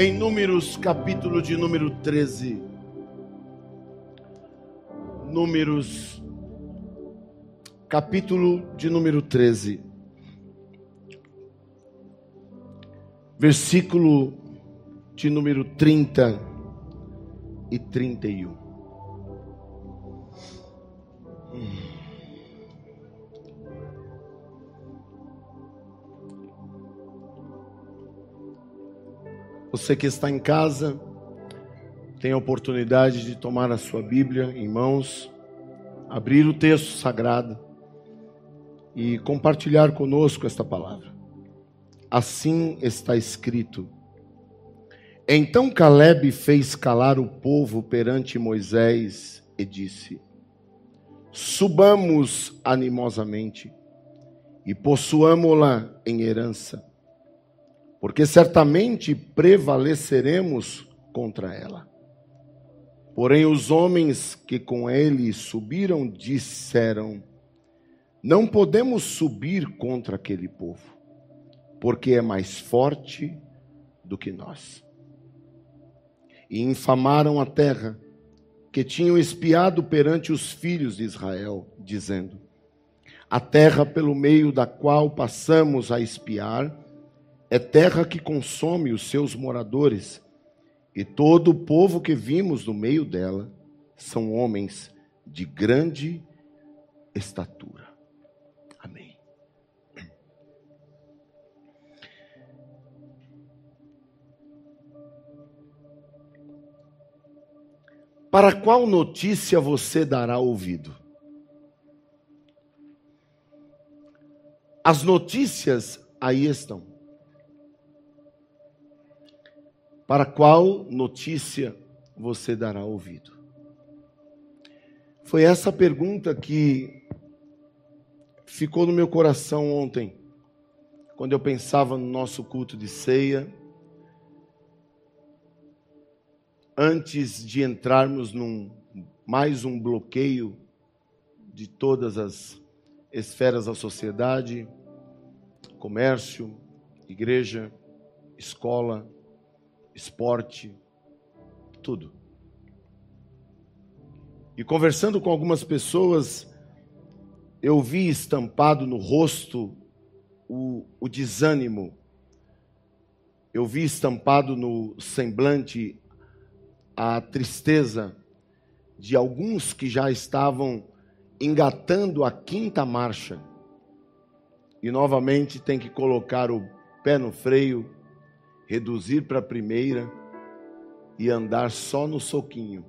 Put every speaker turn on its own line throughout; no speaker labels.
em Números, capítulo de número 13. Números, capítulo de número 13. Versículo de número 30 e 31. Você que está em casa, tem a oportunidade de tomar a sua Bíblia em mãos, abrir o texto sagrado e compartilhar conosco esta palavra. Assim está escrito. Então Caleb fez calar o povo perante Moisés e disse: Subamos animosamente e possuamo-la em herança porque certamente prevaleceremos contra ela. Porém, os homens que com ele subiram disseram: Não podemos subir contra aquele povo, porque é mais forte do que nós. E infamaram a terra que tinham espiado perante os filhos de Israel, dizendo: A terra pelo meio da qual passamos a espiar, é terra que consome os seus moradores, e todo o povo que vimos no meio dela são homens de grande estatura. Amém. Para qual notícia você dará ouvido? As notícias aí estão. Para qual notícia você dará ouvido? Foi essa pergunta que ficou no meu coração ontem, quando eu pensava no nosso culto de ceia. Antes de entrarmos num mais um bloqueio de todas as esferas da sociedade, comércio, igreja, escola, esporte, tudo. E conversando com algumas pessoas, eu vi estampado no rosto o, o desânimo, eu vi estampado no semblante a tristeza de alguns que já estavam engatando a quinta marcha e novamente tem que colocar o pé no freio reduzir para a primeira e andar só no soquinho.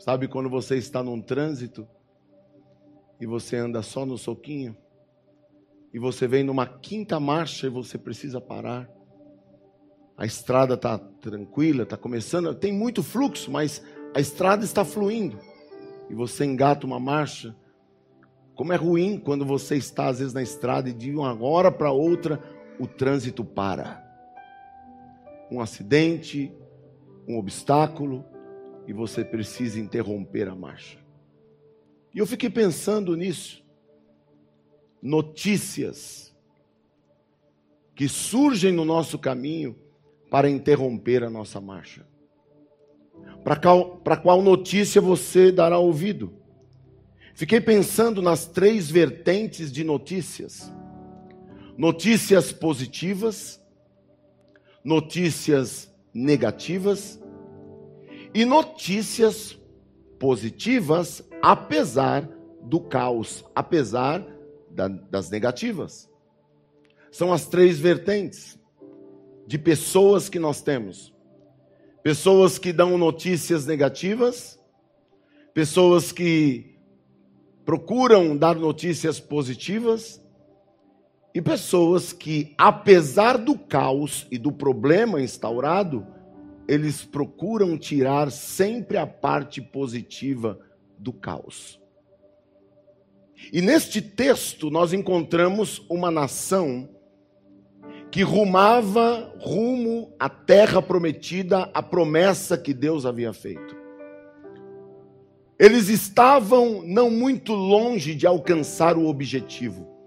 Sabe quando você está num trânsito e você anda só no soquinho? E você vem numa quinta marcha e você precisa parar. A estrada está tranquila, está começando, tem muito fluxo, mas a estrada está fluindo. E você engata uma marcha. Como é ruim quando você está, às vezes, na estrada e de uma hora para outra o trânsito para um acidente, um obstáculo, e você precisa interromper a marcha. E eu fiquei pensando nisso. Notícias que surgem no nosso caminho para interromper a nossa marcha. Para qual, para qual notícia você dará ouvido? Fiquei pensando nas três vertentes de notícias: notícias positivas, notícias negativas e notícias positivas, apesar do caos, apesar da, das negativas. São as três vertentes de pessoas que nós temos: pessoas que dão notícias negativas, pessoas que procuram dar notícias positivas e pessoas que, apesar do caos e do problema instaurado, eles procuram tirar sempre a parte positiva do caos. E neste texto nós encontramos uma nação que rumava rumo à terra prometida, a promessa que Deus havia feito. Eles estavam não muito longe de alcançar o objetivo.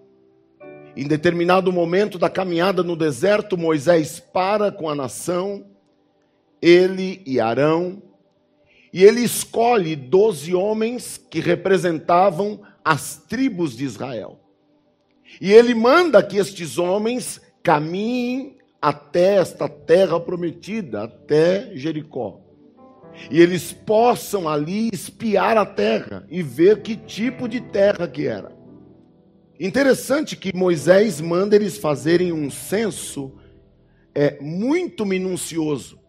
Em determinado momento da caminhada no deserto, Moisés para com a nação ele e Arão, e ele escolhe doze homens que representavam as tribos de Israel. E ele manda que estes homens caminhem até esta terra prometida, até Jericó. E eles possam ali espiar a terra e ver que tipo de terra que era. Interessante que Moisés manda eles fazerem um censo é, muito minucioso.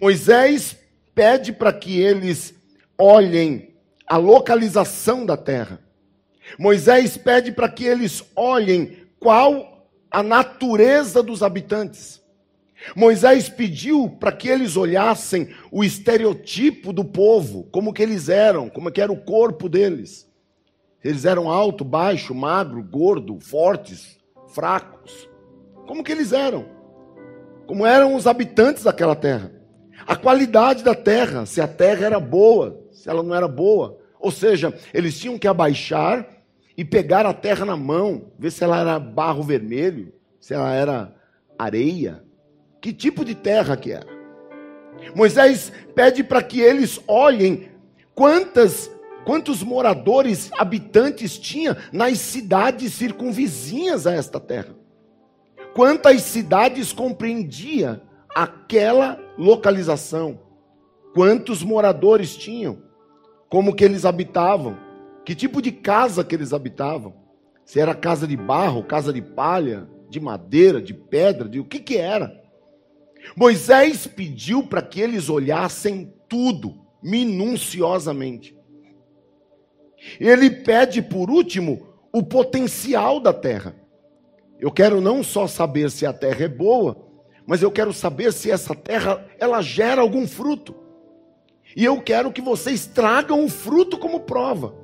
Moisés pede para que eles olhem a localização da terra. Moisés pede para que eles olhem qual a natureza dos habitantes. Moisés pediu para que eles olhassem o estereotipo do povo, como que eles eram, como que era o corpo deles. Eles eram alto, baixo, magro, gordo, fortes, fracos. Como que eles eram? Como eram os habitantes daquela terra? A qualidade da terra, se a terra era boa, se ela não era boa. Ou seja, eles tinham que abaixar e pegar a terra na mão, ver se ela era barro vermelho, se ela era areia, que tipo de terra que era. Moisés pede para que eles olhem quantas quantos moradores, habitantes tinha nas cidades circunvizinhas a esta terra. Quantas cidades compreendia aquela localização? Quantos moradores tinham? Como que eles habitavam? Que tipo de casa que eles habitavam? Se era casa de barro, casa de palha, de madeira, de pedra, de o que que era? Moisés pediu para que eles olhassem tudo minuciosamente. Ele pede por último o potencial da terra. Eu quero não só saber se a terra é boa, mas eu quero saber se essa terra ela gera algum fruto. E eu quero que vocês tragam o fruto como prova.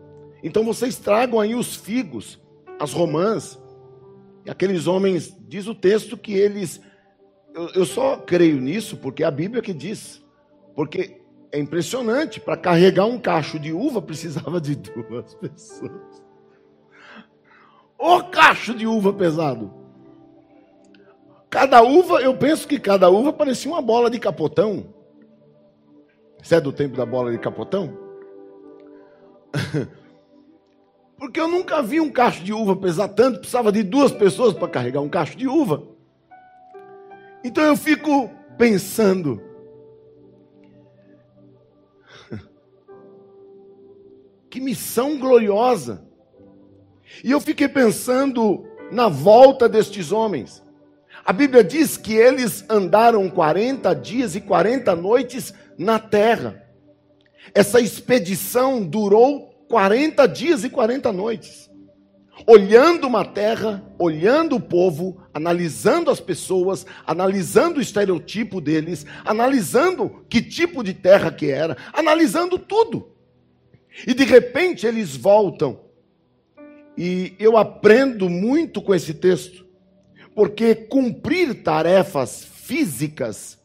Então vocês tragam aí os figos, as romãs. E aqueles homens, diz o texto que eles. Eu, eu só creio nisso porque é a Bíblia que diz. Porque é impressionante, para carregar um cacho de uva precisava de duas pessoas. O cacho de uva pesado. Cada uva, eu penso que cada uva parecia uma bola de capotão. Você é do tempo da bola de capotão? Porque eu nunca vi um cacho de uva pesar tanto, precisava de duas pessoas para carregar um cacho de uva. Então eu fico pensando, que missão gloriosa. E eu fiquei pensando na volta destes homens. A Bíblia diz que eles andaram 40 dias e 40 noites na terra. Essa expedição durou 40 dias e 40 noites, olhando uma terra, olhando o povo, analisando as pessoas, analisando o estereotipo deles, analisando que tipo de terra que era, analisando tudo. E de repente eles voltam. E eu aprendo muito com esse texto, porque cumprir tarefas físicas,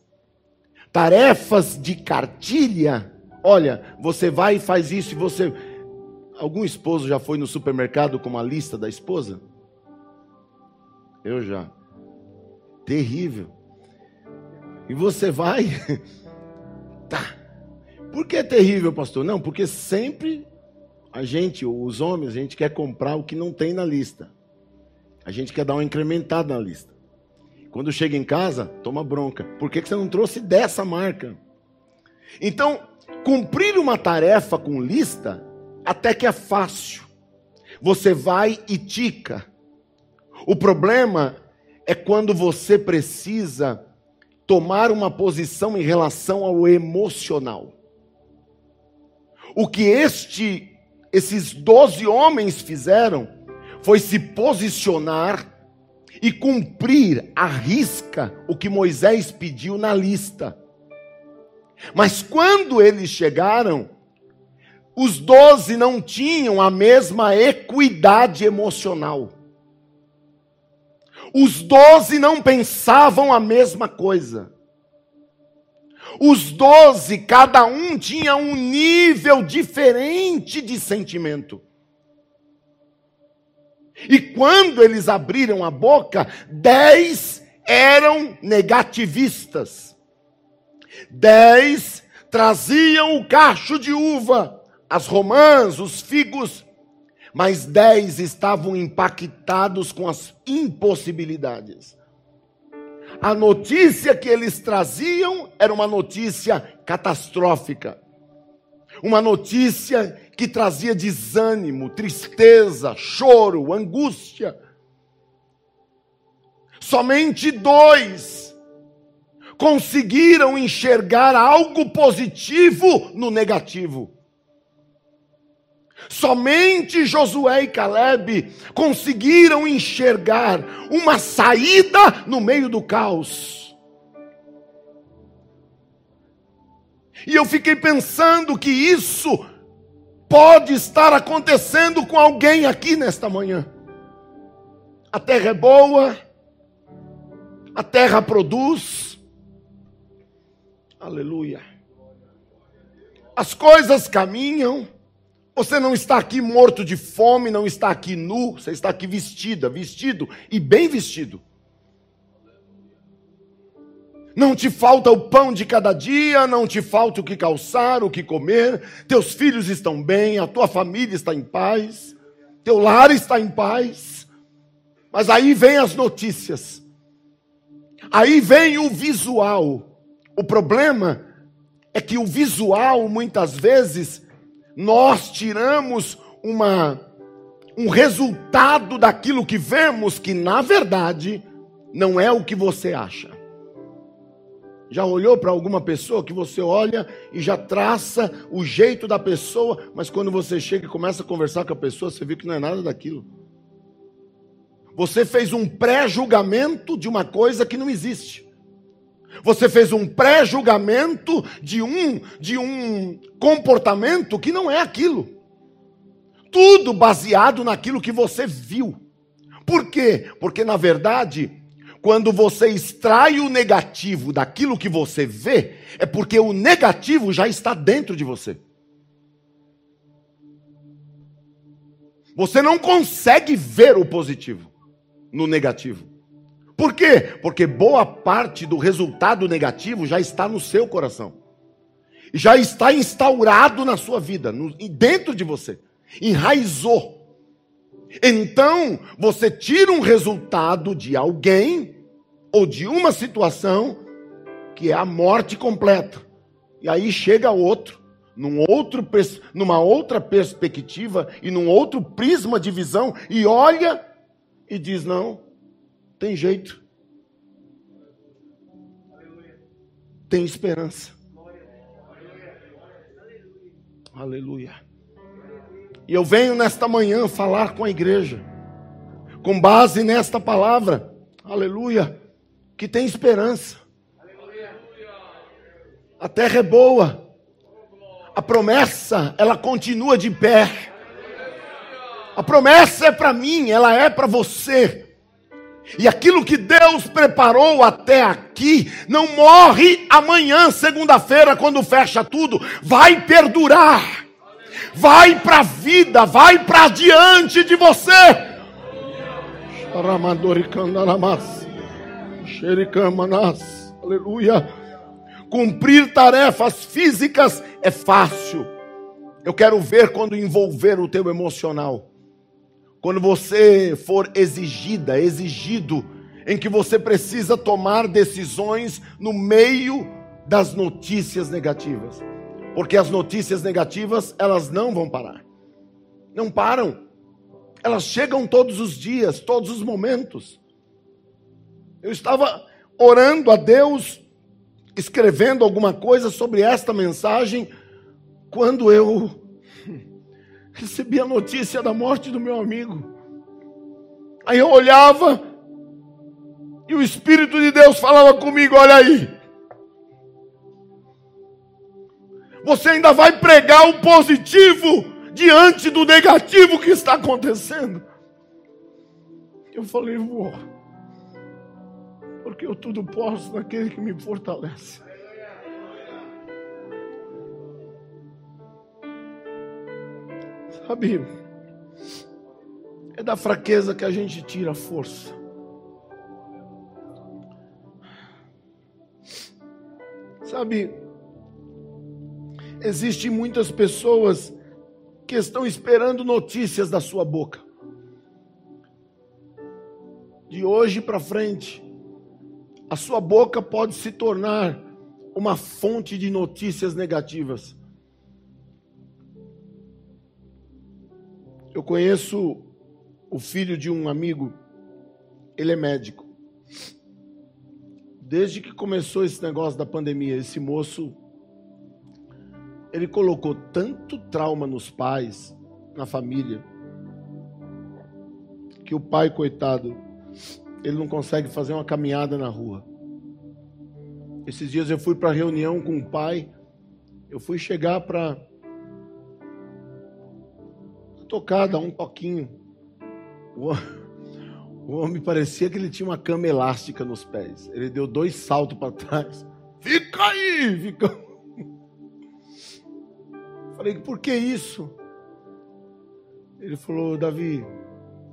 tarefas de cartilha, olha, você vai e faz isso e você Algum esposo já foi no supermercado com uma lista da esposa? Eu já. Terrível. E você vai. tá. Por que é terrível, pastor? Não, porque sempre a gente, os homens, a gente quer comprar o que não tem na lista. A gente quer dar uma incrementada na lista. Quando chega em casa, toma bronca. Por que você não trouxe dessa marca? Então, cumprir uma tarefa com lista até que é fácil. Você vai e tica. O problema é quando você precisa tomar uma posição em relação ao emocional. O que este, esses doze homens fizeram foi se posicionar e cumprir à risca o que Moisés pediu na lista. Mas quando eles chegaram, os doze não tinham a mesma equidade emocional. Os doze não pensavam a mesma coisa. Os doze, cada um tinha um nível diferente de sentimento. E quando eles abriram a boca, dez eram negativistas. Dez traziam o cacho de uva, as romãs, os figos, mas dez estavam impactados com as impossibilidades. A notícia que eles traziam era uma notícia catastrófica. Uma notícia que trazia desânimo, tristeza, choro, angústia. Somente dois conseguiram enxergar algo positivo no negativo. Somente Josué e Caleb conseguiram enxergar uma saída no meio do caos. E eu fiquei pensando que isso pode estar acontecendo com alguém aqui nesta manhã. A terra é boa, a terra produz. Aleluia. As coisas caminham. Você não está aqui morto de fome, não está aqui nu, você está aqui vestida, vestido e bem vestido. Não te falta o pão de cada dia, não te falta o que calçar, o que comer, teus filhos estão bem, a tua família está em paz, teu lar está em paz. Mas aí vem as notícias. Aí vem o visual. O problema é que o visual muitas vezes nós tiramos uma, um resultado daquilo que vemos que, na verdade, não é o que você acha. Já olhou para alguma pessoa que você olha e já traça o jeito da pessoa, mas quando você chega e começa a conversar com a pessoa, você vê que não é nada daquilo. Você fez um pré-julgamento de uma coisa que não existe. Você fez um pré-julgamento de um de um comportamento que não é aquilo. Tudo baseado naquilo que você viu. Por quê? Porque na verdade, quando você extrai o negativo daquilo que você vê, é porque o negativo já está dentro de você. Você não consegue ver o positivo no negativo. Por quê? Porque boa parte do resultado negativo já está no seu coração. Já está instaurado na sua vida, no, dentro de você. Enraizou. Então, você tira um resultado de alguém ou de uma situação que é a morte completa. E aí chega outro, num outro, numa outra perspectiva e num outro prisma de visão e olha e diz: não, tem jeito. Tem esperança. Aleluia. E eu venho nesta manhã falar com a igreja, com base nesta palavra, aleluia, que tem esperança. A terra é boa, a promessa, ela continua de pé. A promessa é para mim, ela é para você. E aquilo que Deus preparou até aqui não morre amanhã, segunda-feira, quando fecha tudo, vai perdurar. Vai para a vida, vai para diante de você. Aleluia. Cumprir tarefas físicas é fácil. Eu quero ver quando envolver o teu emocional. Quando você for exigida, exigido, em que você precisa tomar decisões no meio das notícias negativas. Porque as notícias negativas, elas não vão parar. Não param. Elas chegam todos os dias, todos os momentos. Eu estava orando a Deus, escrevendo alguma coisa sobre esta mensagem, quando eu recebi a notícia da morte do meu amigo. Aí eu olhava e o Espírito de Deus falava comigo: Olha aí, você ainda vai pregar o positivo diante do negativo que está acontecendo. Eu falei: Vou, porque eu tudo posso naquele que me fortalece. Sabe, é da fraqueza que a gente tira a força. Sabe, existem muitas pessoas que estão esperando notícias da sua boca. De hoje para frente, a sua boca pode se tornar uma fonte de notícias negativas. Eu conheço o filho de um amigo, ele é médico. Desde que começou esse negócio da pandemia, esse moço ele colocou tanto trauma nos pais, na família, que o pai, coitado, ele não consegue fazer uma caminhada na rua. Esses dias eu fui para reunião com o pai, eu fui chegar para tocar, dar um toquinho. O, homem parecia que ele tinha uma cama elástica nos pés. Ele deu dois saltos para trás. Fica aí, fica. Falei, por que isso? Ele falou, Davi,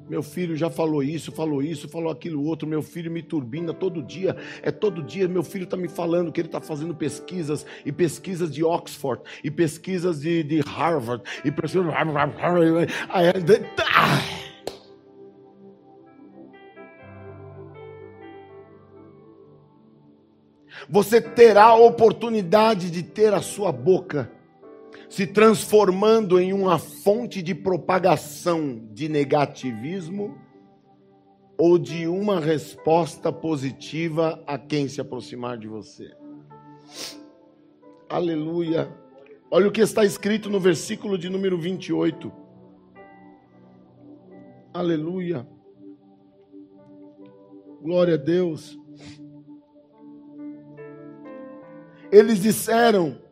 meu filho já falou isso, falou isso, falou aquilo outro. Meu filho me turbina todo dia. É todo dia. Meu filho está me falando que ele está fazendo pesquisas e pesquisas de Oxford e pesquisas de, de Harvard e pesquisas. Você terá a oportunidade de ter a sua boca se transformando em uma fonte de propagação de negativismo ou de uma resposta positiva a quem se aproximar de você. Aleluia. Olha o que está escrito no versículo de número 28. Aleluia. Glória a Deus. Eles disseram: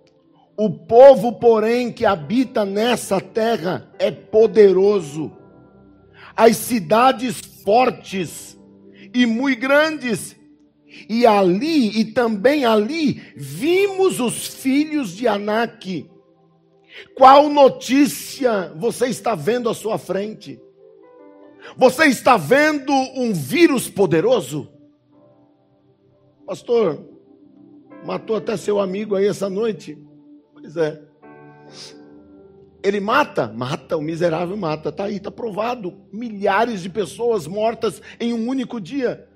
o povo, porém, que habita nessa terra é poderoso. As cidades fortes e muito grandes. E ali, e também ali, vimos os filhos de Anak. Qual notícia você está vendo à sua frente? Você está vendo um vírus poderoso? Pastor, matou até seu amigo aí essa noite. Pois é. Ele mata? Mata, o miserável mata. Está aí, está provado. Milhares de pessoas mortas em um único dia.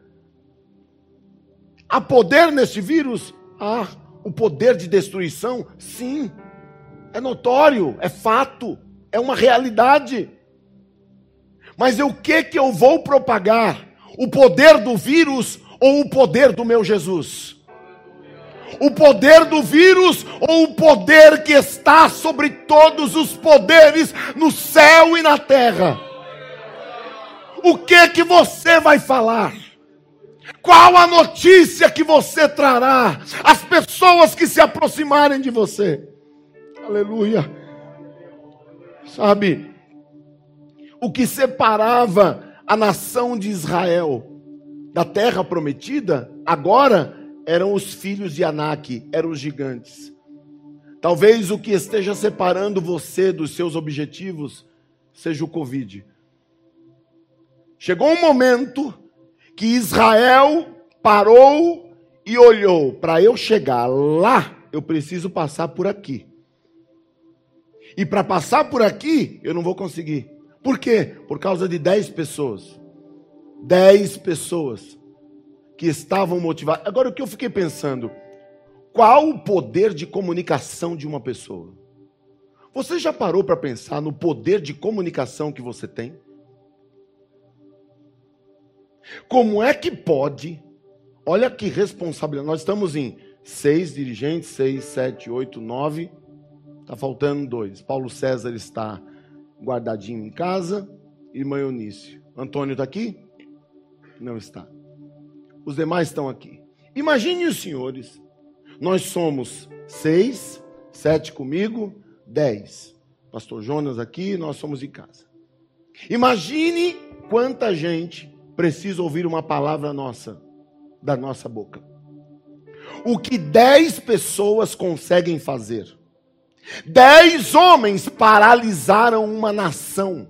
Há poder nesse vírus? Ah, o poder de destruição? Sim. É notório, é fato, é uma realidade. Mas o que que eu vou propagar? O poder do vírus ou o poder do meu Jesus? O poder do vírus ou o poder que está sobre todos os poderes no céu e na terra? O que que você vai falar? Qual a notícia que você trará às pessoas que se aproximarem de você? Aleluia. Sabe, o que separava a nação de Israel da terra prometida, agora eram os filhos de Anak, eram os gigantes. Talvez o que esteja separando você dos seus objetivos seja o Covid. Chegou um momento que Israel parou e olhou: para eu chegar lá, eu preciso passar por aqui. E para passar por aqui, eu não vou conseguir. Por quê? Por causa de dez pessoas. Dez pessoas que estavam motivados. Agora, o que eu fiquei pensando? Qual o poder de comunicação de uma pessoa? Você já parou para pensar no poder de comunicação que você tem? Como é que pode? Olha que responsabilidade. Nós estamos em seis dirigentes, seis, sete, oito, nove. Está faltando dois. Paulo César está guardadinho em casa. Irmã Eunice. Antônio está aqui? Não está. Os demais estão aqui. Imagine os senhores. Nós somos seis, sete comigo, dez. Pastor Jonas aqui, nós somos de casa. Imagine quanta gente precisa ouvir uma palavra nossa, da nossa boca. O que dez pessoas conseguem fazer. Dez homens paralisaram uma nação.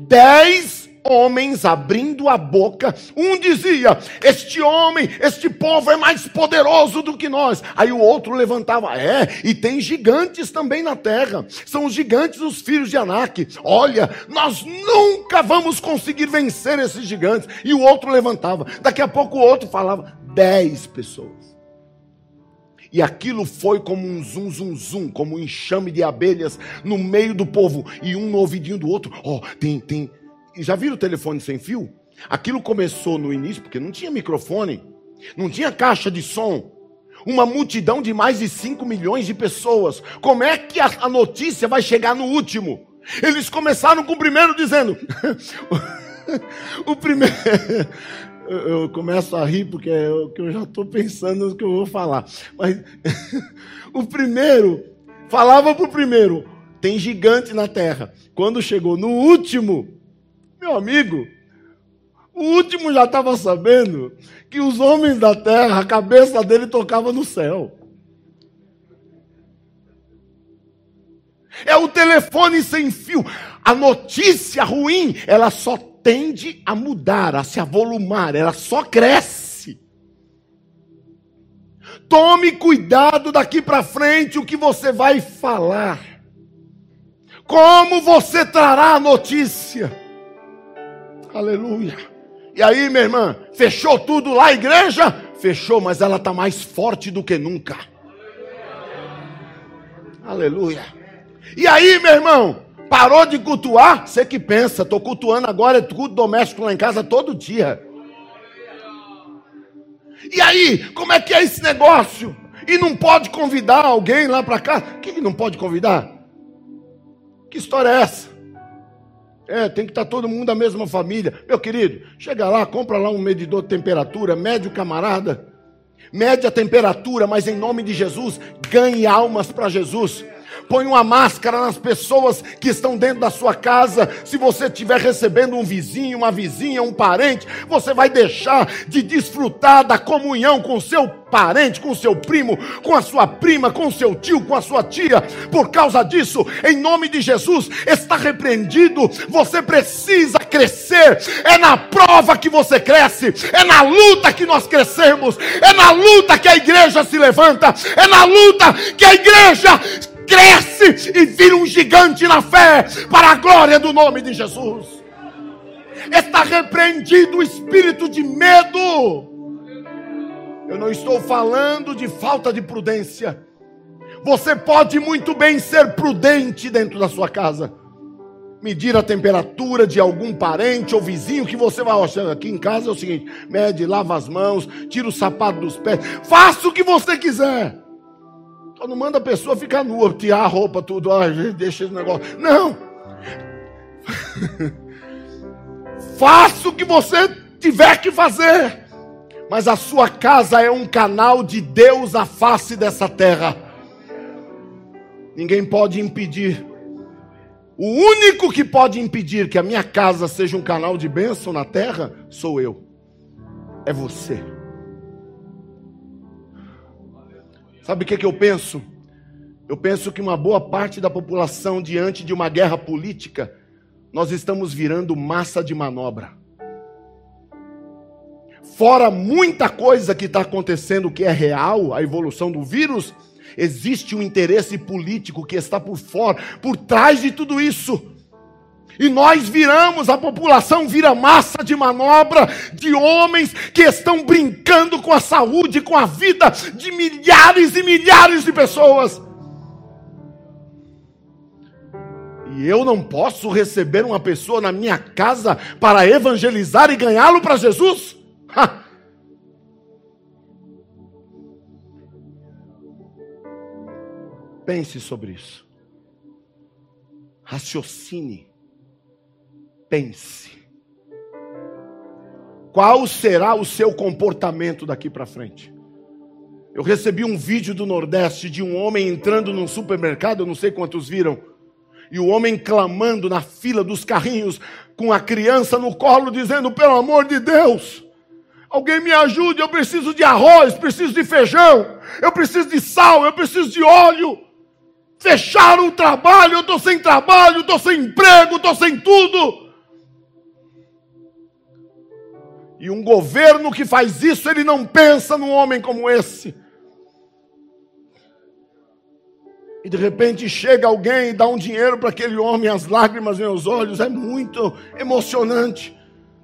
Dez homens abrindo a boca. Um dizia: Este homem, este povo é mais poderoso do que nós. Aí o outro levantava: É, e tem gigantes também na terra. São os gigantes, os filhos de Anak. Olha, nós nunca vamos conseguir vencer esses gigantes. E o outro levantava. Daqui a pouco o outro falava: Dez pessoas. E aquilo foi como um zum, zum, zum, como um enxame de abelhas no meio do povo. E um no ouvidinho do outro. Ó, oh, tem, tem. Já viram o telefone sem fio? Aquilo começou no início, porque não tinha microfone, não tinha caixa de som. Uma multidão de mais de 5 milhões de pessoas. Como é que a, a notícia vai chegar no último? Eles começaram com o primeiro dizendo. o primeiro eu, eu começo a rir porque é o que eu já estou pensando no que eu vou falar. Mas o primeiro falava para o primeiro: tem gigante na terra. Quando chegou no último, meu amigo, o último já estava sabendo que os homens da terra, a cabeça dele tocava no céu. É o telefone sem fio. A notícia ruim, ela só tende a mudar, a se avolumar, ela só cresce. Tome cuidado daqui para frente o que você vai falar. Como você trará a notícia. Aleluia. E aí, minha irmã, fechou tudo lá a igreja? Fechou, mas ela está mais forte do que nunca. Aleluia. E aí, meu irmão, Parou de cultuar? Você que pensa, estou cultuando agora, é culto doméstico lá em casa todo dia. E aí, como é que é esse negócio? E não pode convidar alguém lá para cá? Que não pode convidar? Que história é essa? É, tem que estar tá todo mundo da mesma família. Meu querido, chega lá, compra lá um medidor de temperatura, mede o camarada, mede a temperatura, mas em nome de Jesus, ganhe almas para Jesus põe uma máscara nas pessoas que estão dentro da sua casa. Se você estiver recebendo um vizinho, uma vizinha, um parente, você vai deixar de desfrutar da comunhão com seu parente, com seu primo, com a sua prima, com seu tio, com a sua tia. Por causa disso, em nome de Jesus, está repreendido. Você precisa crescer. É na prova que você cresce, é na luta que nós crescemos, é na luta que a igreja se levanta, é na luta que a igreja cresce e vira um gigante na fé, para a glória do nome de Jesus. Está repreendido o espírito de medo. Eu não estou falando de falta de prudência. Você pode muito bem ser prudente dentro da sua casa. Medir a temperatura de algum parente ou vizinho que você vai aqui em casa é o seguinte: mede, lava as mãos, tira o sapato dos pés, faça o que você quiser. Só não manda a pessoa ficar nua, tirar a roupa, tudo, ó, deixa esse negócio. Não! Faça o que você tiver que fazer. Mas a sua casa é um canal de Deus à face dessa terra. Ninguém pode impedir. O único que pode impedir que a minha casa seja um canal de bênção na terra sou eu. É você. Sabe o que, que eu penso? Eu penso que uma boa parte da população, diante de uma guerra política, nós estamos virando massa de manobra. Fora muita coisa que está acontecendo que é real, a evolução do vírus, existe um interesse político que está por fora, por trás de tudo isso. E nós viramos, a população vira massa de manobra de homens que estão brincando com a saúde, com a vida de milhares e milhares de pessoas. E eu não posso receber uma pessoa na minha casa para evangelizar e ganhá-lo para Jesus? Ha! Pense sobre isso. Raciocine pense. Qual será o seu comportamento daqui para frente? Eu recebi um vídeo do Nordeste de um homem entrando num supermercado, eu não sei quantos viram, e o homem clamando na fila dos carrinhos, com a criança no colo, dizendo: pelo amor de Deus, alguém me ajude, eu preciso de arroz, preciso de feijão, eu preciso de sal, eu preciso de óleo. Fecharam o trabalho, eu estou sem trabalho, estou sem emprego, estou sem tudo. E um governo que faz isso, ele não pensa num homem como esse. E de repente chega alguém e dá um dinheiro para aquele homem, as lágrimas nos olhos, é muito emocionante.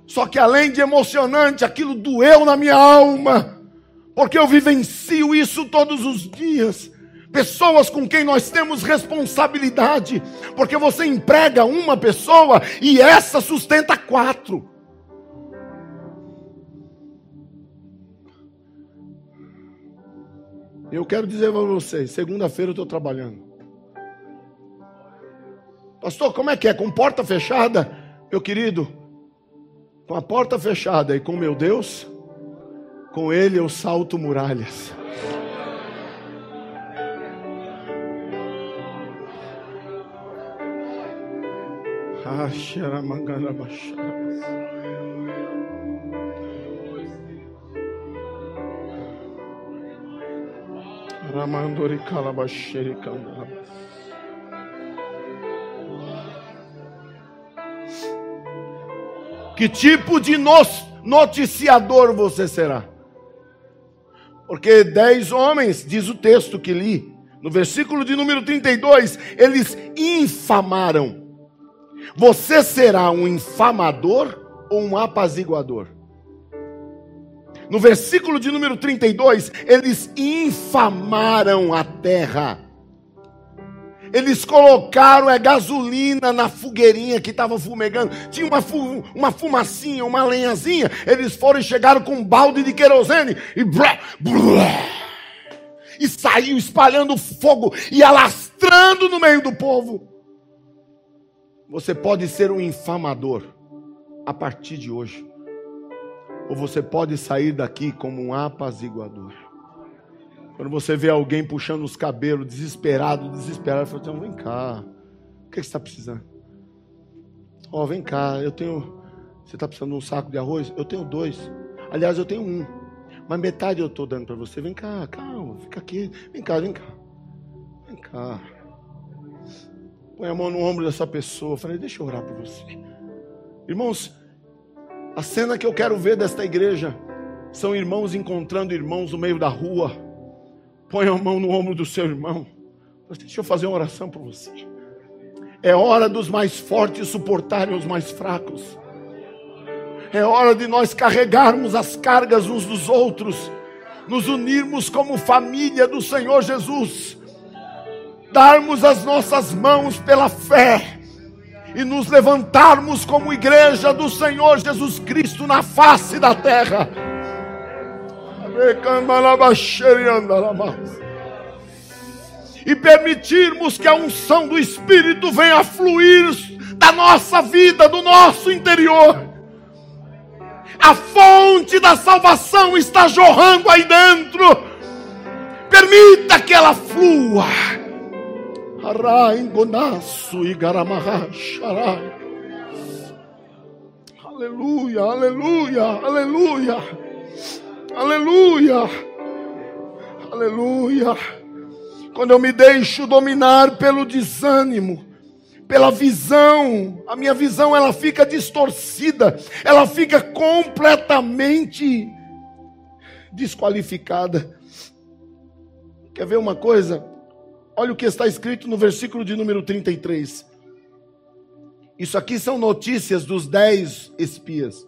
Só que além de emocionante, aquilo doeu na minha alma, porque eu vivencio isso todos os dias. Pessoas com quem nós temos responsabilidade, porque você emprega uma pessoa e essa sustenta quatro. Eu quero dizer para vocês, segunda-feira eu estou trabalhando. Pastor, como é que é? Com porta fechada? Meu querido, com a porta fechada e com meu Deus, com Ele eu salto muralhas. Ah, Ramandori calabasheri Que tipo de noticiador você será? Porque dez homens, diz o texto que li, no versículo de número 32, eles infamaram. Você será um infamador ou um apaziguador? No versículo de número 32, eles infamaram a terra. Eles colocaram a é, gasolina na fogueirinha que estava fumegando. Tinha uma, fu uma fumacinha, uma lenhazinha. Eles foram e chegaram com um balde de querosene e blá, blá, e saiu espalhando fogo e alastrando no meio do povo. Você pode ser um infamador a partir de hoje. Ou você pode sair daqui como um apaziguador. Quando você vê alguém puxando os cabelos, desesperado, desesperado, fala assim, vem cá, o que, você está precisando? Ó, oh, vem cá, eu tenho. Você está precisando de um saco de arroz? Eu tenho dois. Aliás, eu tenho um. Mas metade eu estou dando para você. Vem cá, calma, fica aqui. Vem cá, vem cá. Vem cá. Põe a mão no ombro dessa pessoa. Falei, deixa eu orar por você. Irmãos, a cena que eu quero ver desta igreja são irmãos encontrando irmãos no meio da rua. Põe a mão no ombro do seu irmão. Deixa eu fazer uma oração por você. É hora dos mais fortes suportarem os mais fracos. É hora de nós carregarmos as cargas uns dos outros, nos unirmos como família do Senhor Jesus, darmos as nossas mãos pela fé e nos levantarmos como igreja do Senhor Jesus Cristo na face da terra. E permitirmos que a unção do Espírito venha fluir da nossa vida, do nosso interior. A fonte da salvação está jorrando aí dentro. Permita que ela flua Aleluia, aleluia, aleluia. Aleluia. Aleluia. Quando eu me deixo dominar pelo desânimo, pela visão, a minha visão ela fica distorcida, ela fica completamente desqualificada. Quer ver uma coisa? Olha o que está escrito no versículo de número 33. Isso aqui são notícias dos dez espias.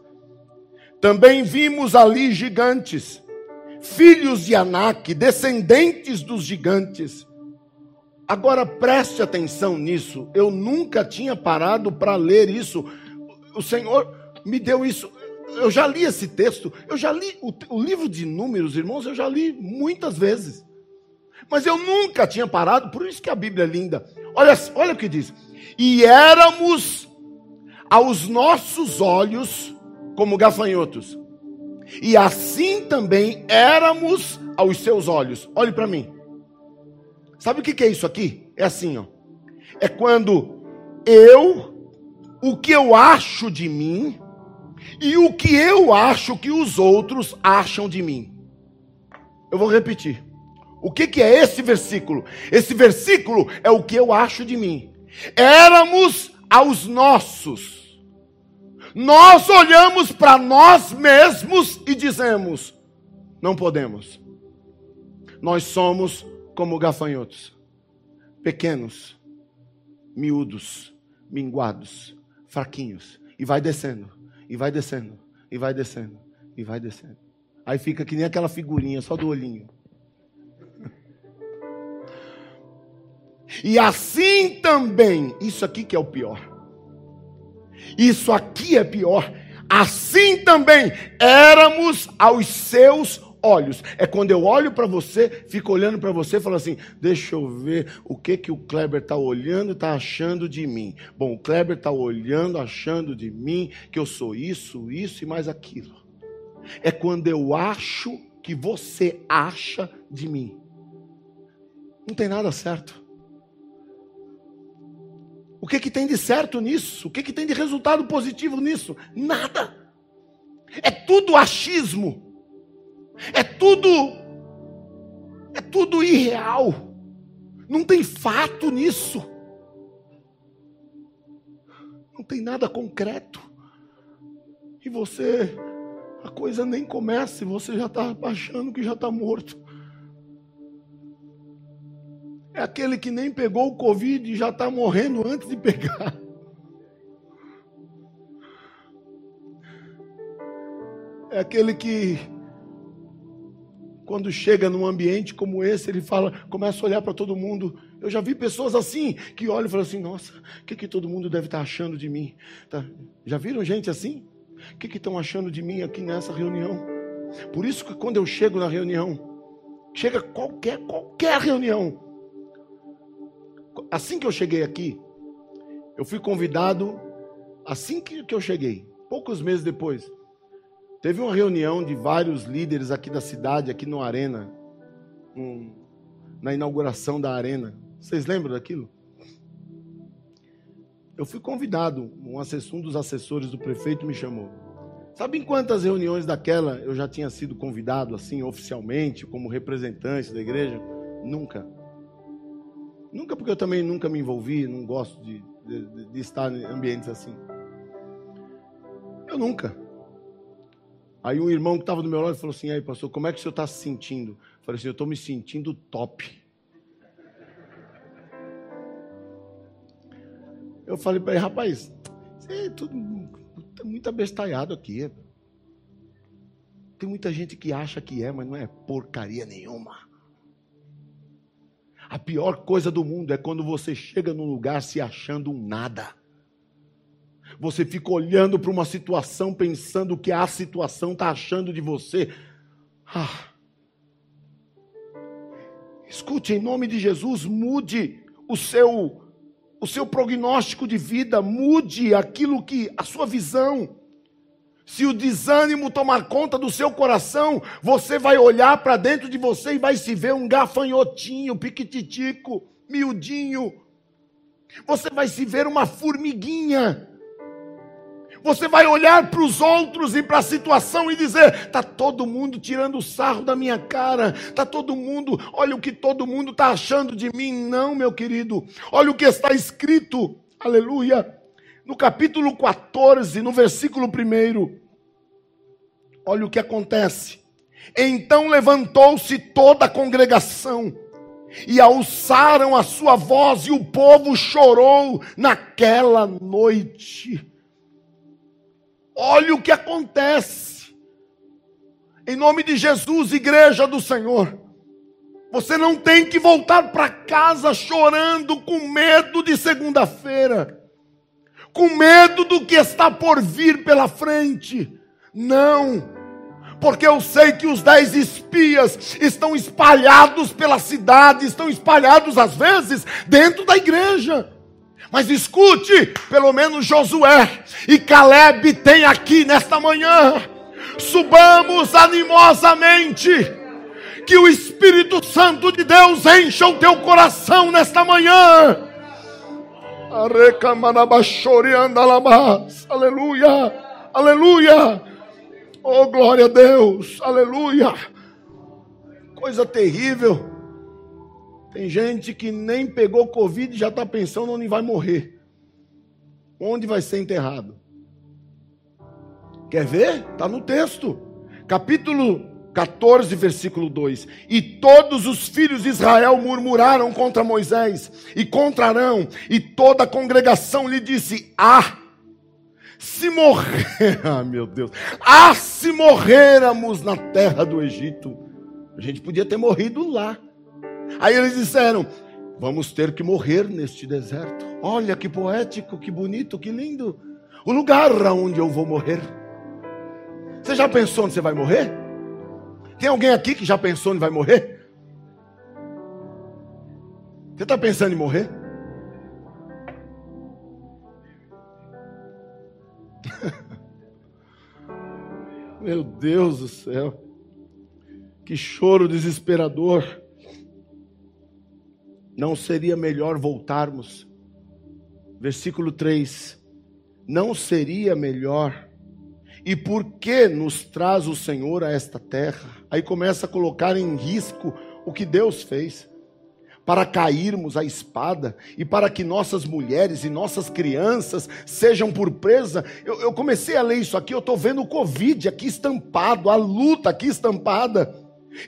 Também vimos ali gigantes, filhos de Anak, descendentes dos gigantes. Agora preste atenção nisso. Eu nunca tinha parado para ler isso. O Senhor me deu isso. Eu já li esse texto. Eu já li o, o livro de Números, irmãos. Eu já li muitas vezes. Mas eu nunca tinha parado, por isso que a Bíblia é linda. Olha, olha o que diz: E éramos aos nossos olhos como gafanhotos, e assim também éramos aos seus olhos. Olhe para mim. Sabe o que é isso aqui? É assim, ó. É quando eu, o que eu acho de mim, e o que eu acho que os outros acham de mim. Eu vou repetir. O que, que é esse versículo? Esse versículo é o que eu acho de mim. Éramos aos nossos, nós olhamos para nós mesmos e dizemos: não podemos. Nós somos como gafanhotos, pequenos, miúdos, minguados, fraquinhos, e vai descendo, e vai descendo, e vai descendo, e vai descendo. Aí fica que nem aquela figurinha, só do olhinho. E assim também, isso aqui que é o pior. Isso aqui é pior. Assim também éramos aos seus olhos. É quando eu olho para você, fico olhando para você e falo assim: deixa eu ver o que que o Kleber está olhando, está achando de mim. Bom, o Kleber está olhando, achando de mim que eu sou isso, isso e mais aquilo. É quando eu acho que você acha de mim. Não tem nada certo. O que, que tem de certo nisso? O que, que tem de resultado positivo nisso? Nada. É tudo achismo. É tudo. É tudo irreal. Não tem fato nisso. Não tem nada concreto. E você, a coisa nem começa e você já está achando que já está morto. É aquele que nem pegou o Covid e já está morrendo antes de pegar. É aquele que, quando chega num ambiente como esse, ele fala, começa a olhar para todo mundo. Eu já vi pessoas assim, que olham e falam assim: Nossa, o que, que todo mundo deve estar tá achando de mim? Tá. Já viram gente assim? O que estão achando de mim aqui nessa reunião? Por isso que quando eu chego na reunião, chega qualquer, qualquer reunião, assim que eu cheguei aqui, eu fui convidado, assim que, eu cheguei, poucos meses depois, teve uma reunião de vários líderes aqui da cidade, aqui no Arena, um, na inauguração da Arena. Vocês lembram daquilo? Eu fui convidado, um, assessor, um dos assessores do prefeito me chamou. Sabe em quantas reuniões daquela eu já tinha sido convidado, assim, oficialmente, como representante da igreja? Nunca. Nunca, porque eu também nunca me envolvi, não gosto de, de, de estar em ambientes assim. Eu nunca. Aí um irmão que estava do meu lado falou assim: aí, pastor, como é que o senhor está se sentindo? Eu falei assim: eu estou me sentindo top. Eu falei para ele, rapaz, é tudo tá muito abestalhado aqui. Tem muita gente que acha que é, mas não é porcaria nenhuma. A pior coisa do mundo é quando você chega num lugar se achando um nada. Você fica olhando para uma situação pensando que a situação está achando de você. Ah. Escute, em nome de Jesus, mude o seu o seu prognóstico de vida, mude aquilo que a sua visão. Se o desânimo tomar conta do seu coração, você vai olhar para dentro de você e vai se ver um gafanhotinho, piquititico, miudinho. Você vai se ver uma formiguinha. Você vai olhar para os outros e para a situação e dizer: está todo mundo tirando sarro da minha cara, está todo mundo, olha o que todo mundo está achando de mim. Não, meu querido, olha o que está escrito, aleluia no capítulo 14, no versículo 1, olha o que acontece. Então levantou-se toda a congregação e alçaram a sua voz, e o povo chorou naquela noite. Olha o que acontece. Em nome de Jesus, igreja do Senhor. Você não tem que voltar para casa chorando com medo de segunda-feira com medo do que está por vir pela frente. Não, porque eu sei que os dez espias estão espalhados pela cidade, estão espalhados às vezes dentro da igreja. Mas escute, pelo menos Josué e Caleb tem aqui nesta manhã. Subamos animosamente. Que o Espírito Santo de Deus encha o teu coração nesta manhã Aleluia. Aleluia. Oh, glória a Deus. Aleluia. Coisa terrível. Tem gente que nem pegou Covid e já está pensando onde vai morrer. Onde vai ser enterrado. Quer ver? Está no texto. Capítulo 14, versículo 2: E todos os filhos de Israel murmuraram contra Moisés e contra Arão, e toda a congregação lhe disse: Ah, se morrer, ah meu Deus, ah, se morréramos na terra do Egito, a gente podia ter morrido lá. Aí eles disseram: Vamos ter que morrer neste deserto. Olha que poético, que bonito, que lindo. O lugar onde eu vou morrer. Você já pensou onde você vai morrer? Tem alguém aqui que já pensou em vai morrer? Você está pensando em morrer? Meu Deus do céu. Que choro desesperador. Não seria melhor voltarmos? Versículo 3. Não seria melhor e por que nos traz o Senhor a esta terra? Aí começa a colocar em risco o que Deus fez. Para cairmos à espada e para que nossas mulheres e nossas crianças sejam por presa. Eu, eu comecei a ler isso aqui, eu estou vendo o Covid aqui estampado, a luta aqui estampada.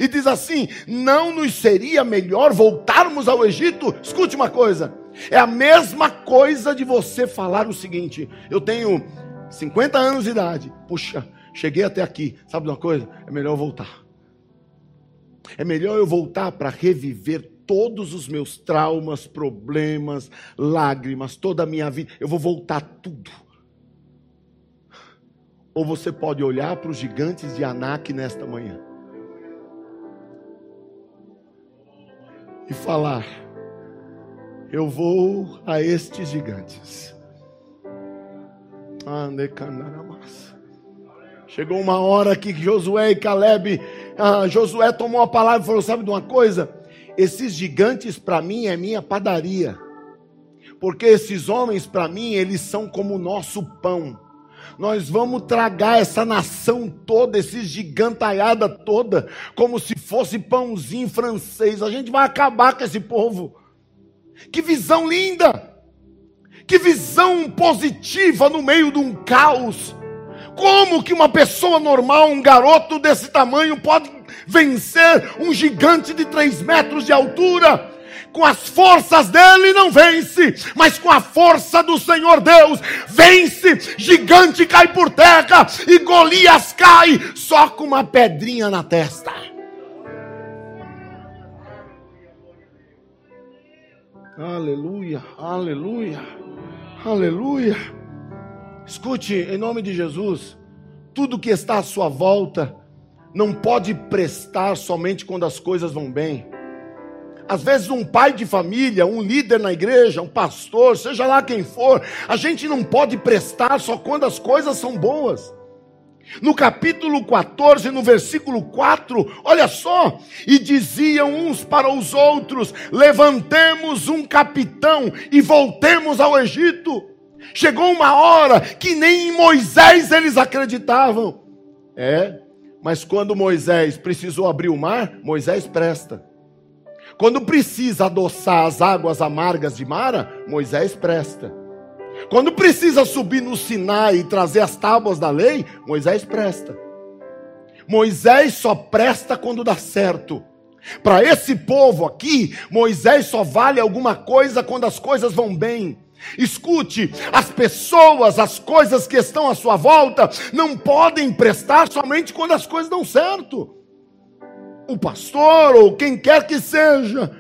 E diz assim: não nos seria melhor voltarmos ao Egito? Escute uma coisa, é a mesma coisa de você falar o seguinte: eu tenho 50 anos de idade. Puxa, cheguei até aqui. Sabe de uma coisa? É melhor eu voltar. É melhor eu voltar para reviver todos os meus traumas, problemas, lágrimas, toda a minha vida. Eu vou voltar tudo. Ou você pode olhar para os gigantes de Anak nesta manhã e falar: Eu vou a estes gigantes Chegou uma hora que Josué e Caleb, ah, Josué tomou a palavra e falou: Sabe de uma coisa? Esses gigantes para mim é minha padaria, porque esses homens para mim eles são como o nosso pão. Nós vamos tragar essa nação toda, esse gigantaiada toda, como se fosse pãozinho francês. A gente vai acabar com esse povo. Que visão linda! Que visão positiva no meio de um caos. Como que uma pessoa normal, um garoto desse tamanho, pode vencer um gigante de três metros de altura? Com as forças dele não vence, mas com a força do Senhor Deus vence. Gigante cai por terra e Golias cai só com uma pedrinha na testa. Aleluia, aleluia. Aleluia. Escute, em nome de Jesus, tudo que está à sua volta não pode prestar somente quando as coisas vão bem. Às vezes, um pai de família, um líder na igreja, um pastor, seja lá quem for, a gente não pode prestar só quando as coisas são boas. No capítulo 14, no versículo 4, olha só, e diziam uns para os outros: levantemos um capitão e voltemos ao Egito. Chegou uma hora que nem em Moisés eles acreditavam. É, mas quando Moisés precisou abrir o mar, Moisés presta. Quando precisa adoçar as águas amargas de Mara, Moisés presta. Quando precisa subir no Sinai e trazer as tábuas da lei, Moisés presta. Moisés só presta quando dá certo. Para esse povo aqui, Moisés só vale alguma coisa quando as coisas vão bem. Escute, as pessoas, as coisas que estão à sua volta, não podem prestar somente quando as coisas dão certo. O pastor ou quem quer que seja,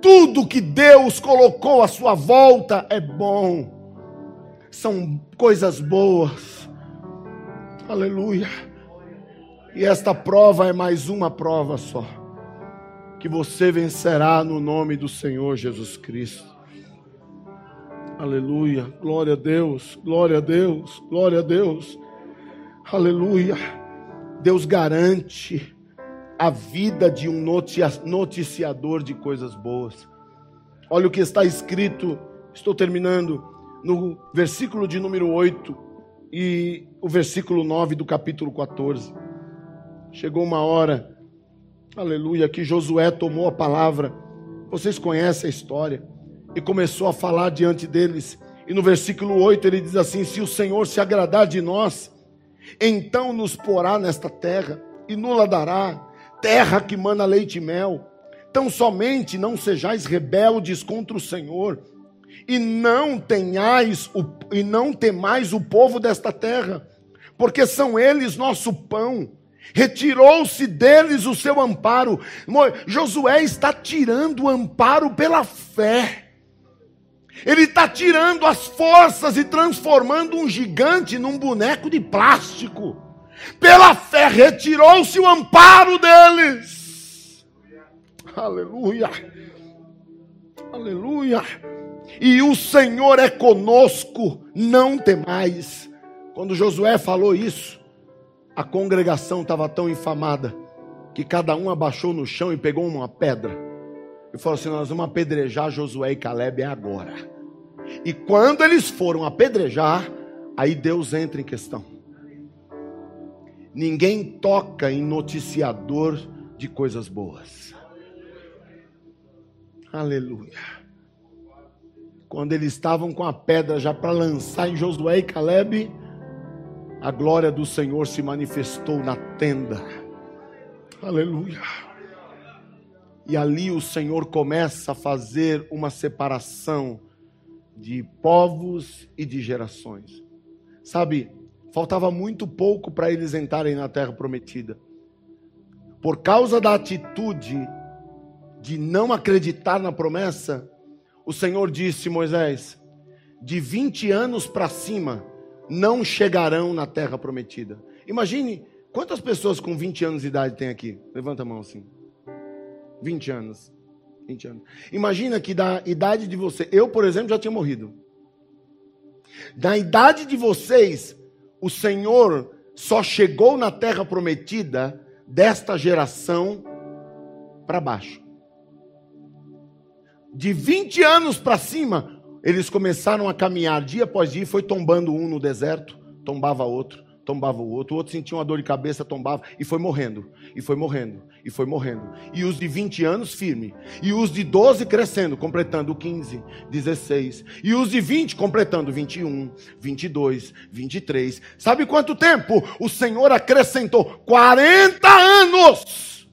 tudo que Deus colocou à sua volta é bom são coisas boas. Aleluia. E esta prova é mais uma prova só. Que você vencerá no nome do Senhor Jesus Cristo. Aleluia. Glória a Deus. Glória a Deus. Glória a Deus. Aleluia. Deus garante a vida de um noticiador de coisas boas. Olha o que está escrito. Estou terminando no versículo de número 8 e o versículo 9 do capítulo 14. Chegou uma hora, aleluia, que Josué tomou a palavra. Vocês conhecem a história. E começou a falar diante deles. E no versículo 8 ele diz assim: Se o Senhor se agradar de nós Então nos porá nesta terra e nula dará, terra que mana leite e mel. Tão somente não sejais rebeldes contra o Senhor, e não tenhais o, e não temais o povo desta terra, porque são eles nosso pão. Retirou-se deles o seu amparo. Josué está tirando o amparo pela fé. Ele está tirando as forças e transformando um gigante num boneco de plástico. Pela fé retirou-se o amparo deles. Aleluia. Aleluia. E o Senhor é conosco, não temais. Quando Josué falou isso, a congregação estava tão infamada que cada um abaixou no chão e pegou uma pedra e falou assim: Nós vamos apedrejar Josué e Caleb agora. E quando eles foram apedrejar, aí Deus entra em questão. Ninguém toca em noticiador de coisas boas. Aleluia. Quando eles estavam com a pedra já para lançar em Josué e Caleb, a glória do Senhor se manifestou na tenda. Aleluia. E ali o Senhor começa a fazer uma separação de povos e de gerações. Sabe, faltava muito pouco para eles entrarem na terra prometida. Por causa da atitude de não acreditar na promessa, o Senhor disse: Moisés, de 20 anos para cima, não chegarão na terra prometida. Imagine quantas pessoas com 20 anos de idade tem aqui? Levanta a mão assim. 20 anos. 20 anos. Imagina que da idade de você, eu, por exemplo, já tinha morrido. Da idade de vocês, o Senhor só chegou na terra prometida desta geração para baixo. De 20 anos para cima, eles começaram a caminhar dia após dia, foi tombando um no deserto, tombava outro, tombava o outro, o outro sentia uma dor de cabeça, tombava, e foi morrendo, e foi morrendo, e foi morrendo. E os de 20 anos firme, e os de 12 crescendo, completando 15, 16, e os de 20 completando 21, 22, 23. Sabe quanto tempo? O Senhor acrescentou 40 anos.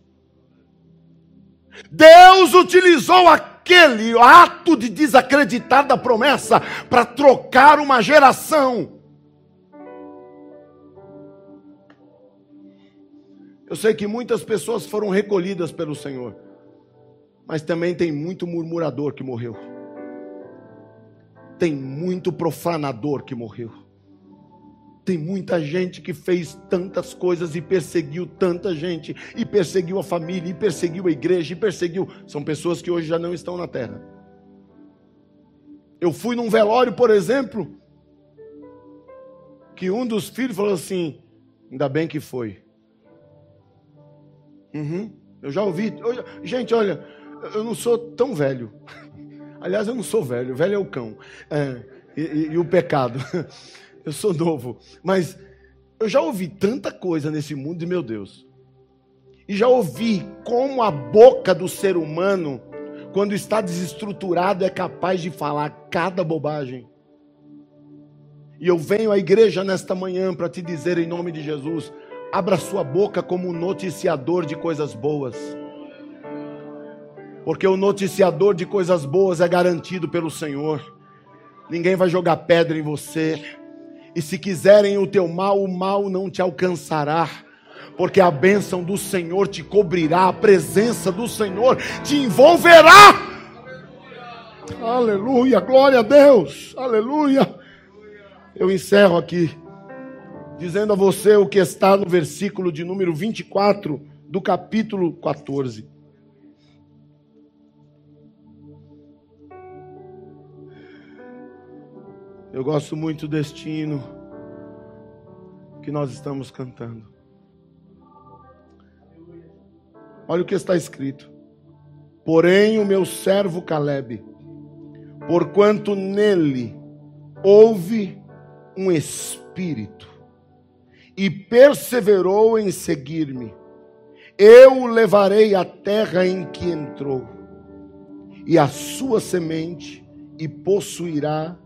Deus utilizou a aquele ato de desacreditar da promessa para trocar uma geração. Eu sei que muitas pessoas foram recolhidas pelo Senhor, mas também tem muito murmurador que morreu. Tem muito profanador que morreu. Tem muita gente que fez tantas coisas e perseguiu tanta gente, e perseguiu a família, e perseguiu a igreja, e perseguiu. São pessoas que hoje já não estão na terra. Eu fui num velório, por exemplo, que um dos filhos falou assim: ainda bem que foi. Uhum, eu já ouvi. Eu, gente, olha, eu não sou tão velho. Aliás, eu não sou velho, velho é o cão. É, e, e, e o pecado. eu sou novo, mas eu já ouvi tanta coisa nesse mundo de meu Deus. E já ouvi como a boca do ser humano, quando está desestruturado, é capaz de falar cada bobagem. E eu venho à igreja nesta manhã para te dizer em nome de Jesus: abra sua boca como um noticiador de coisas boas. Porque o noticiador de coisas boas é garantido pelo Senhor. Ninguém vai jogar pedra em você. E se quiserem o teu mal, o mal não te alcançará, porque a bênção do Senhor te cobrirá, a presença do Senhor te envolverá. Aleluia, glória a Deus, aleluia. Eu encerro aqui, dizendo a você o que está no versículo de número 24 do capítulo 14. Eu gosto muito deste hino que nós estamos cantando. Olha o que está escrito. Porém, o meu servo Caleb, porquanto nele houve um espírito e perseverou em seguir-me, eu o levarei à terra em que entrou, e a sua semente, e possuirá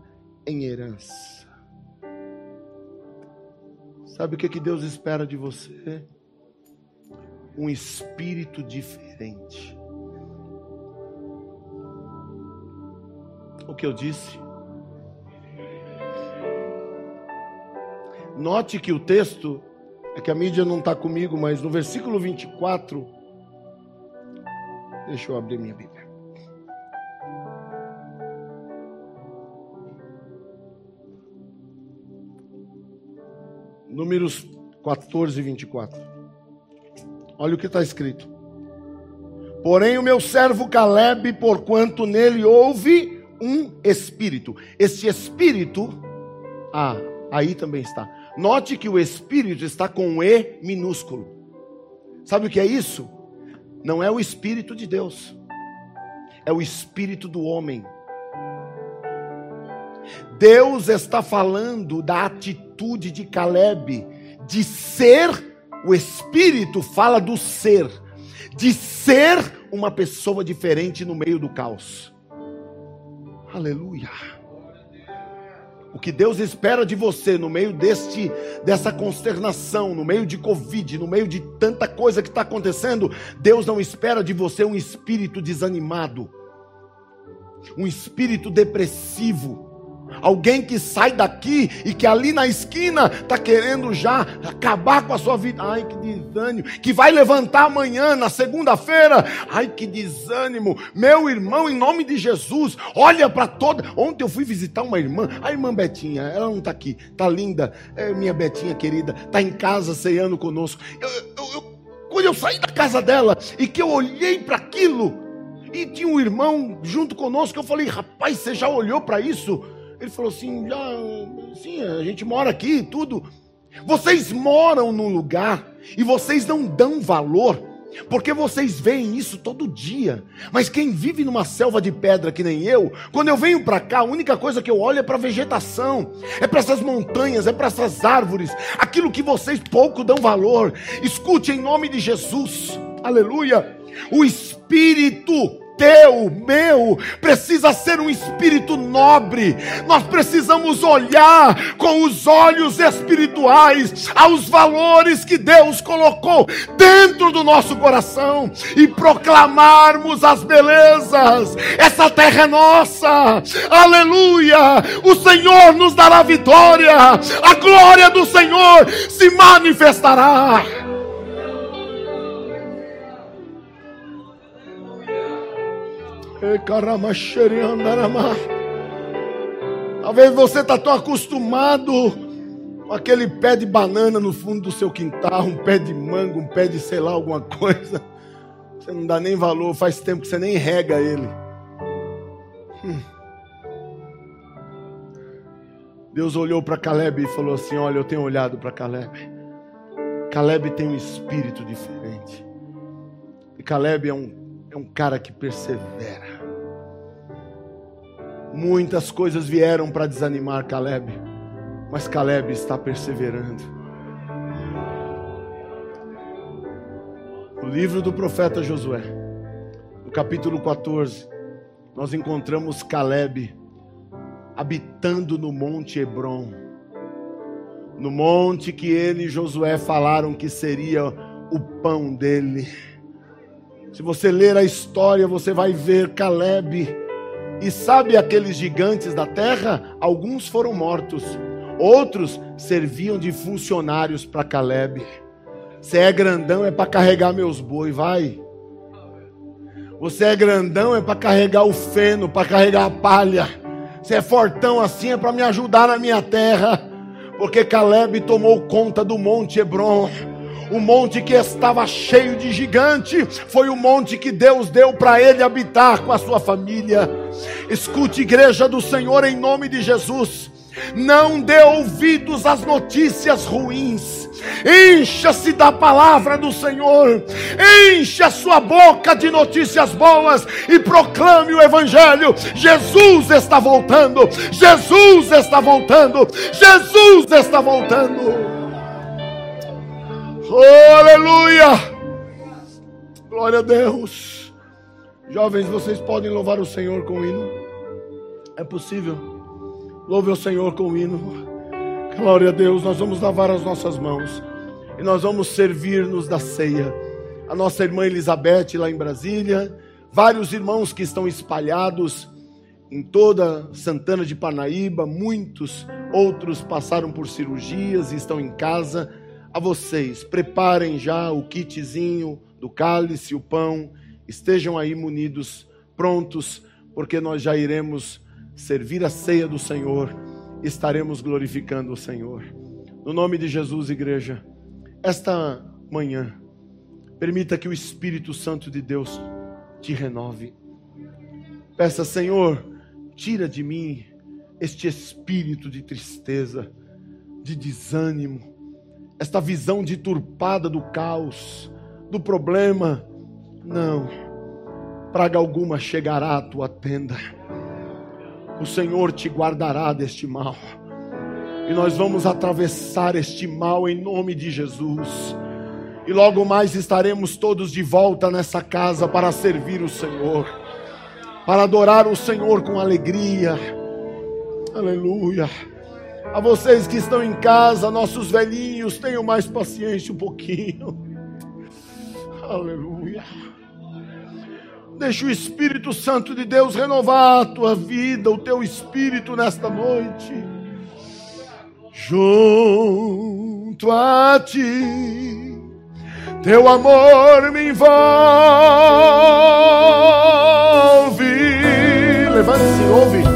em herança. Sabe o que, que Deus espera de você? Um espírito diferente. O que eu disse? Note que o texto, é que a mídia não está comigo, mas no versículo 24, deixa eu abrir minha Bíblia. Números 14 e 24. Olha o que está escrito. Porém, o meu servo Caleb, porquanto nele houve um espírito. Este espírito, ah, aí também está. Note que o espírito está com um E minúsculo. Sabe o que é isso? Não é o espírito de Deus, é o espírito do homem. Deus está falando da atitude de Caleb de ser, o espírito fala do ser, de ser uma pessoa diferente no meio do caos. Aleluia. O que Deus espera de você no meio deste dessa consternação, no meio de Covid, no meio de tanta coisa que está acontecendo, Deus não espera de você um espírito desanimado, um espírito depressivo, Alguém que sai daqui e que ali na esquina está querendo já acabar com a sua vida. Ai, que desânimo. Que vai levantar amanhã, na segunda-feira. Ai, que desânimo. Meu irmão, em nome de Jesus, olha para toda. Ontem eu fui visitar uma irmã, a irmã Betinha. Ela não está aqui, está linda. É minha Betinha querida, está em casa ceando conosco. Eu, eu, eu, quando eu saí da casa dela e que eu olhei para aquilo. E tinha um irmão junto conosco. Eu falei, rapaz, você já olhou para isso? Ele falou assim: já, sim, a gente mora aqui e tudo. Vocês moram num lugar e vocês não dão valor, porque vocês veem isso todo dia. Mas quem vive numa selva de pedra que nem eu, quando eu venho para cá, a única coisa que eu olho é para vegetação, é para essas montanhas, é para essas árvores, aquilo que vocês pouco dão valor. Escute em nome de Jesus, aleluia. O Espírito teu, meu, precisa ser um espírito nobre. Nós precisamos olhar com os olhos espirituais aos valores que Deus colocou dentro do nosso coração e proclamarmos as belezas. Essa terra é nossa. Aleluia! O Senhor nos dará vitória. A glória do Senhor se manifestará. Talvez você está tão acostumado com aquele pé de banana no fundo do seu quintal, um pé de mango, um pé de sei lá, alguma coisa. Você não dá nem valor, faz tempo que você nem rega ele. Hum. Deus olhou para Caleb e falou assim: Olha, eu tenho olhado para Caleb. Caleb tem um espírito diferente. E Caleb é um, é um cara que persevera. Muitas coisas vieram para desanimar Caleb, mas Caleb está perseverando. No livro do profeta Josué, no capítulo 14, nós encontramos Caleb habitando no monte Hebron, no monte que ele e Josué falaram que seria o pão dele. Se você ler a história, você vai ver Caleb e sabe aqueles gigantes da terra? Alguns foram mortos, outros serviam de funcionários para Caleb. Você é grandão, é para carregar meus boi, vai. Você é grandão, é para carregar o feno, para carregar a palha. Você é fortão assim, é para me ajudar na minha terra. Porque Caleb tomou conta do Monte Hebron o monte que estava cheio de gigante foi o monte que Deus deu para ele habitar com a sua família. Escute, igreja do Senhor, em nome de Jesus. Não dê ouvidos às notícias ruins. Encha-se da palavra do Senhor. Enche a sua boca de notícias boas e proclame o Evangelho. Jesus está voltando. Jesus está voltando. Jesus está voltando. Aleluia! Glória a Deus. Jovens, vocês podem louvar o Senhor com o hino? É possível. Louve o Senhor com o hino. Glória a Deus, nós vamos lavar as nossas mãos e nós vamos servir-nos da ceia. A nossa irmã Elizabeth lá em Brasília, vários irmãos que estão espalhados em toda Santana de Parnaíba, muitos outros passaram por cirurgias e estão em casa. A vocês, preparem já o kitzinho do cálice, o pão, estejam aí munidos, prontos, porque nós já iremos servir a ceia do Senhor, estaremos glorificando o Senhor. No nome de Jesus, igreja, esta manhã, permita que o Espírito Santo de Deus te renove. Peça, Senhor, tira de mim este espírito de tristeza, de desânimo, esta visão deturpada do caos, do problema. Não, praga alguma chegará à tua tenda. O Senhor te guardará deste mal. E nós vamos atravessar este mal em nome de Jesus. E logo mais estaremos todos de volta nessa casa para servir o Senhor, para adorar o Senhor com alegria. Aleluia. A vocês que estão em casa, nossos velhinhos, tenham mais paciência um pouquinho. Aleluia. Deixa o Espírito Santo de Deus renovar a tua vida, o teu espírito nesta noite. Junto a ti, teu amor me envolve. Levante-se, ouve.